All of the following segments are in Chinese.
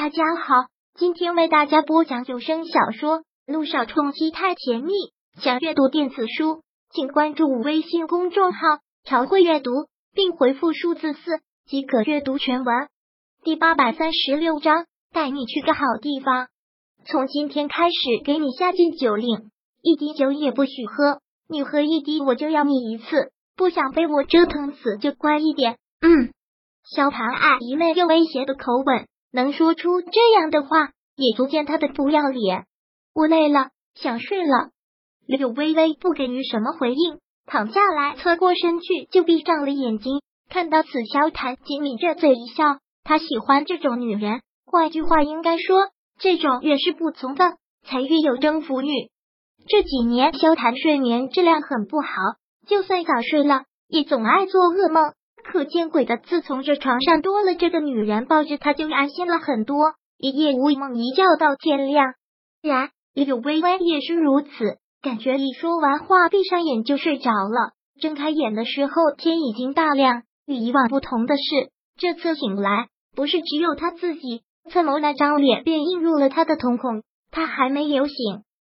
大家好，今天为大家播讲有声小说《路上冲击太甜蜜》。想阅读电子书，请关注微信公众号“朝会阅读”，并回复数字四即可阅读全文。第八百三十六章，带你去个好地方。从今天开始，给你下禁酒令，一滴酒也不许喝。你喝一滴，我就要你一次。不想被我折腾死，就乖一点。嗯。萧谈爱一昧又威胁的口吻。能说出这样的话，也足见他的不要脸。我累了，想睡了。柳微微不给予什么回应，躺下来，侧过身去，就闭上了眼睛。看到此，萧谈紧抿着嘴一笑。他喜欢这种女人，换句话应该说，这种越是不从的，才越有征服欲。这几年，萧谈睡眠质量很不好，就算早睡了，也总爱做噩梦。可见鬼的，自从这床上多了这个女人抱着他，就安心了很多，一夜无梦，一觉到天亮。然柳微微也是如此，感觉一说完话，闭上眼就睡着了。睁开眼的时候，天已经大亮。与以往不同的是，这次醒来不是只有他自己，侧眸那张脸便映入了他的瞳孔。他还没有醒，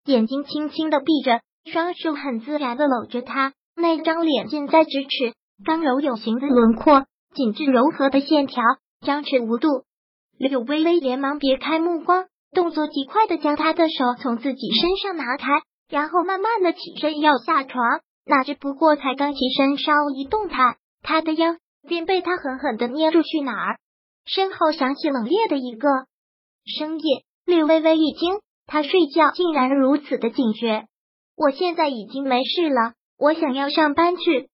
眼睛轻轻的闭着，双手很自然的搂着他，那张脸近在咫尺。刚柔有形的轮廓，紧致柔和的线条，张弛无度。柳微微连忙别开目光，动作极快的将他的手从自己身上拿开，然后慢慢的起身要下床。哪知不过才刚起身稍一动弹，他的腰便被他狠狠的捏住。去哪儿？身后响起冷冽的一个声音。柳微微一惊，他睡觉竟然如此的警觉。我现在已经没事了，我想要上班去。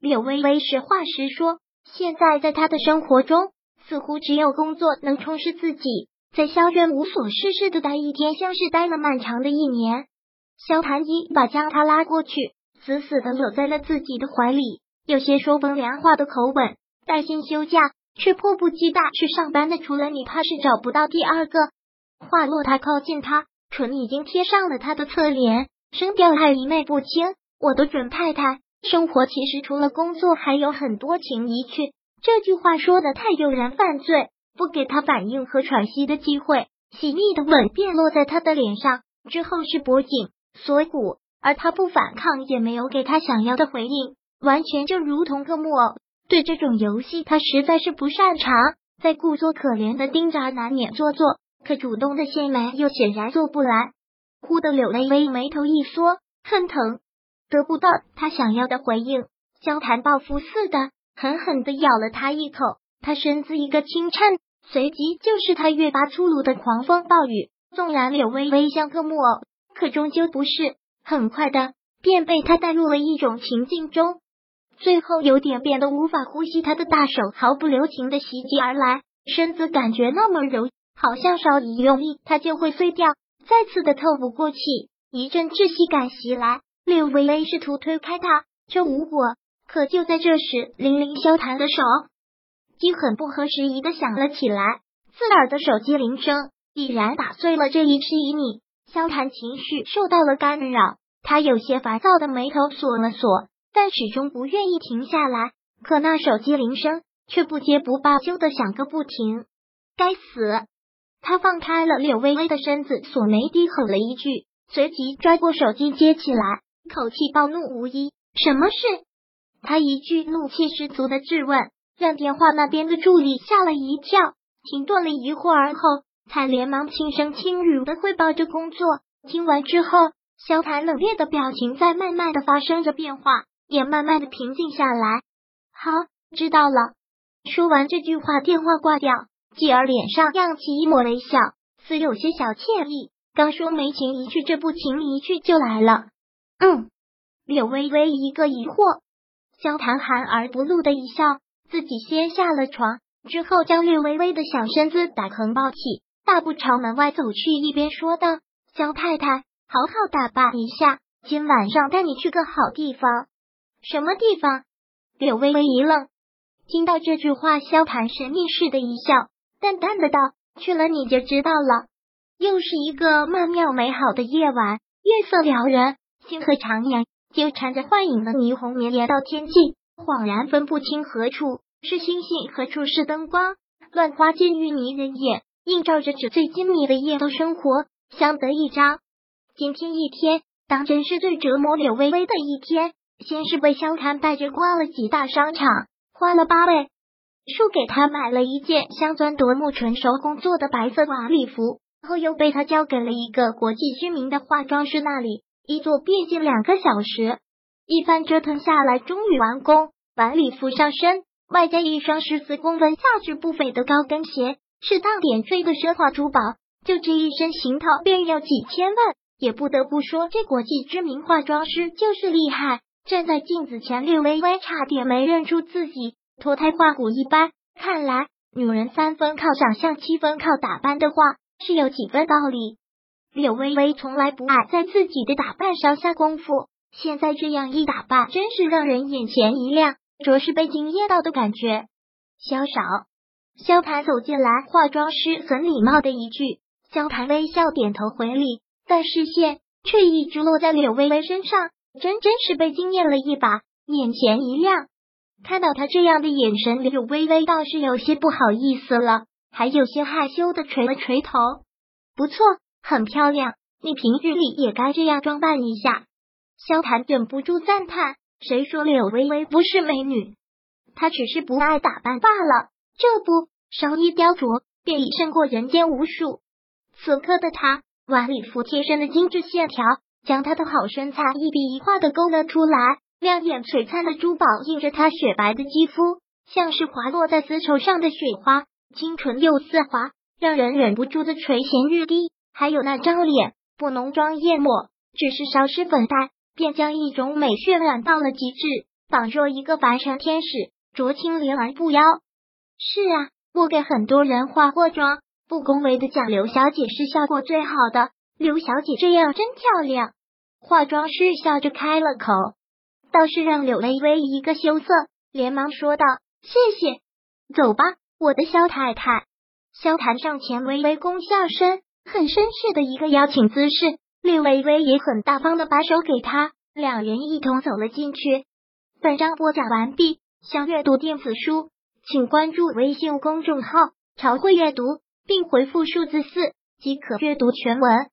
柳微微实话实说，现在在她的生活中，似乎只有工作能充实自己。在萧院无所事事的待一天，像是待了漫长的一年。萧谭一把将他拉过去，死死的搂在了自己的怀里，有些说风凉话的口吻。带薪休假，却迫不及待去上班的，除了你，怕是找不到第二个。话落，他靠近他，唇已经贴上了他的侧脸，声调还一昧不清。我的准太太。生活其实除了工作，还有很多情谊趣。这句话说的太诱人犯罪，不给他反应和喘息的机会。细腻的吻便落在他的脸上，之后是脖颈、锁骨，而他不反抗，也没有给他想要的回应，完全就如同个木偶。对这种游戏，他实在是不擅长。在故作可怜的盯着，难免做作，可主动的献媚又显然做不来。忽的柳微微眉头一缩，很疼。得不到他想要的回应，萧谈报复似的狠狠的咬了他一口，他身子一个轻颤，随即就是他越发粗鲁的狂风暴雨。纵然柳微微像个木偶，可终究不是。很快的便被他带入了一种情境中，最后有点变得无法呼吸。他的大手毫不留情的袭击而来，身子感觉那么柔，好像稍一用力，他就会碎掉。再次的透不过气，一阵窒息感袭来。柳微微试图推开他，却无果。可就在这时，玲玲萧谈的手机很不合时宜的响了起来，刺耳的手机铃声已然打碎了这一迟一你。萧谈情绪受到了干扰，他有些烦躁的眉头锁了锁，但始终不愿意停下来。可那手机铃声却不接不罢休的响个不停。该死！他放开了柳微微的身子，锁眉低吼了一句，随即拽过手机接起来。口气暴怒无疑，什么事？他一句怒气十足的质问，让电话那边的助理吓了一跳，停顿了一会儿后，才连忙轻声轻语的汇报着工作。听完之后，萧谈冷冽的表情在慢慢的发生着变化，也慢慢的平静下来。好，知道了。说完这句话，电话挂掉，继而脸上漾起一抹微笑，似有些小歉意。刚说没情一去，这不情一去就来了。嗯，柳微微一个疑惑，萧谈含而不露的一笑，自己先下了床，之后将柳微微的小身子打横抱起，大步朝门外走去，一边说道：“萧太太，好好打扮一下，今晚上带你去个好地方。”什么地方？柳微微一愣，听到这句话，萧谈神秘似的一笑，淡淡的道：“去了你就知道了。”又是一个曼妙美好的夜晚，月色撩人。星河徜徉，纠缠着幻影的霓虹绵延到天际，恍然分不清何处是星星，何处是灯光，乱花渐欲迷人眼，映照着纸醉金迷的夜都生活，相得益彰。今天一天，当真是最折磨柳微微的一天。先是被萧谈带着逛了几大商场，花了八倍数给他买了一件镶钻夺目、纯手工做的白色晚礼服，后又被他交给了一个国际知名的化妆师那里，一坐便近两个小时。一番折腾下来，终于完工。晚礼服上身，外加一双十四公分、价值不菲的高跟鞋，适当点缀的奢华珠宝，就这一身行头便要几千万。也不得不说，这国际知名化妆师就是厉害。站在镜子前，略微微差点没认出自己，脱胎换骨一般。看来，女人三分靠长相，七分靠打扮的话，是有几分道理。柳微微从来不爱在自己的打扮上下功夫，现在这样一打扮，真是让人眼前一亮，着实被惊艳到的感觉。萧少，萧盘走进来，化妆师很礼貌的一句，萧盘微笑点头回礼，但视线却一直落在柳微微身上。真真是被惊艳了一把，眼前一亮。看到他这样的眼神，柳微微倒是有些不好意思了，还有些害羞的垂了垂头。不错，很漂亮，你平日里也该这样装扮一下。萧谈忍不住赞叹：“谁说柳微微不是美女？她只是不爱打扮罢了。这不，稍一雕琢，便已胜过人间无数。”此刻的她，晚礼服贴身的精致线条。将她的好身材一笔一画的勾勒出来，亮眼璀璨的珠宝映着她雪白的肌肤，像是滑落在丝绸上的雪花，清纯又丝滑，让人忍不住的垂涎欲滴。还有那张脸，不浓妆艳抹，只是稍施粉黛，便将一种美渲染到了极致，仿若一个白山天使，濯清涟而不妖。是啊，我给很多人化过妆，不恭维的讲，刘小姐是效果最好的。刘小姐这样真漂亮，化妆师笑着开了口，倒是让柳微微一个羞涩，连忙说道：“谢谢，走吧，我的萧太太。”萧谈上前微微躬下身，很绅士的一个邀请姿势。令微微也很大方的把手给他，两人一同走了进去。本章播讲完毕，想阅读电子书，请关注微信公众号“朝会阅读”，并回复数字四即可阅读全文。